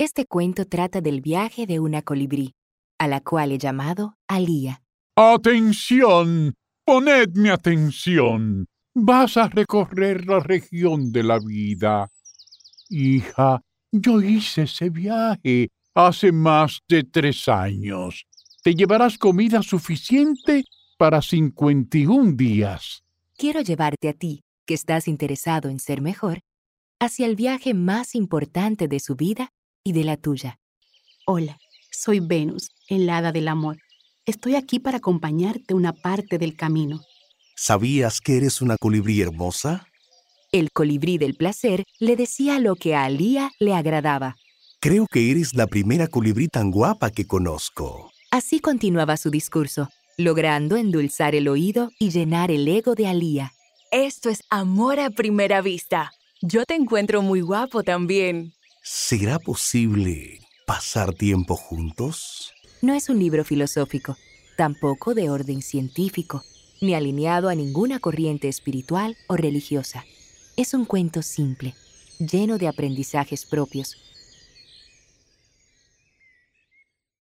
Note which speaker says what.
Speaker 1: Este cuento trata del viaje de una colibrí, a la cual he llamado Alía.
Speaker 2: Atención, ponedme atención. Vas a recorrer la región de la vida. Hija, yo hice ese viaje hace más de tres años. Te llevarás comida suficiente para 51 días.
Speaker 1: Quiero llevarte a ti, que estás interesado en ser mejor, hacia el viaje más importante de su vida y de la tuya.
Speaker 3: Hola, soy Venus, el hada del amor. Estoy aquí para acompañarte una parte del camino.
Speaker 4: ¿Sabías que eres una colibrí hermosa?
Speaker 1: El colibrí del placer le decía lo que a Alía le agradaba.
Speaker 4: Creo que eres la primera colibrí tan guapa que conozco.
Speaker 1: Así continuaba su discurso, logrando endulzar el oído y llenar el ego de Alía.
Speaker 5: Esto es amor a primera vista. Yo te encuentro muy guapo también.
Speaker 4: ¿Será posible pasar tiempo juntos?
Speaker 1: No es un libro filosófico, tampoco de orden científico, ni alineado a ninguna corriente espiritual o religiosa. Es un cuento simple, lleno de aprendizajes propios,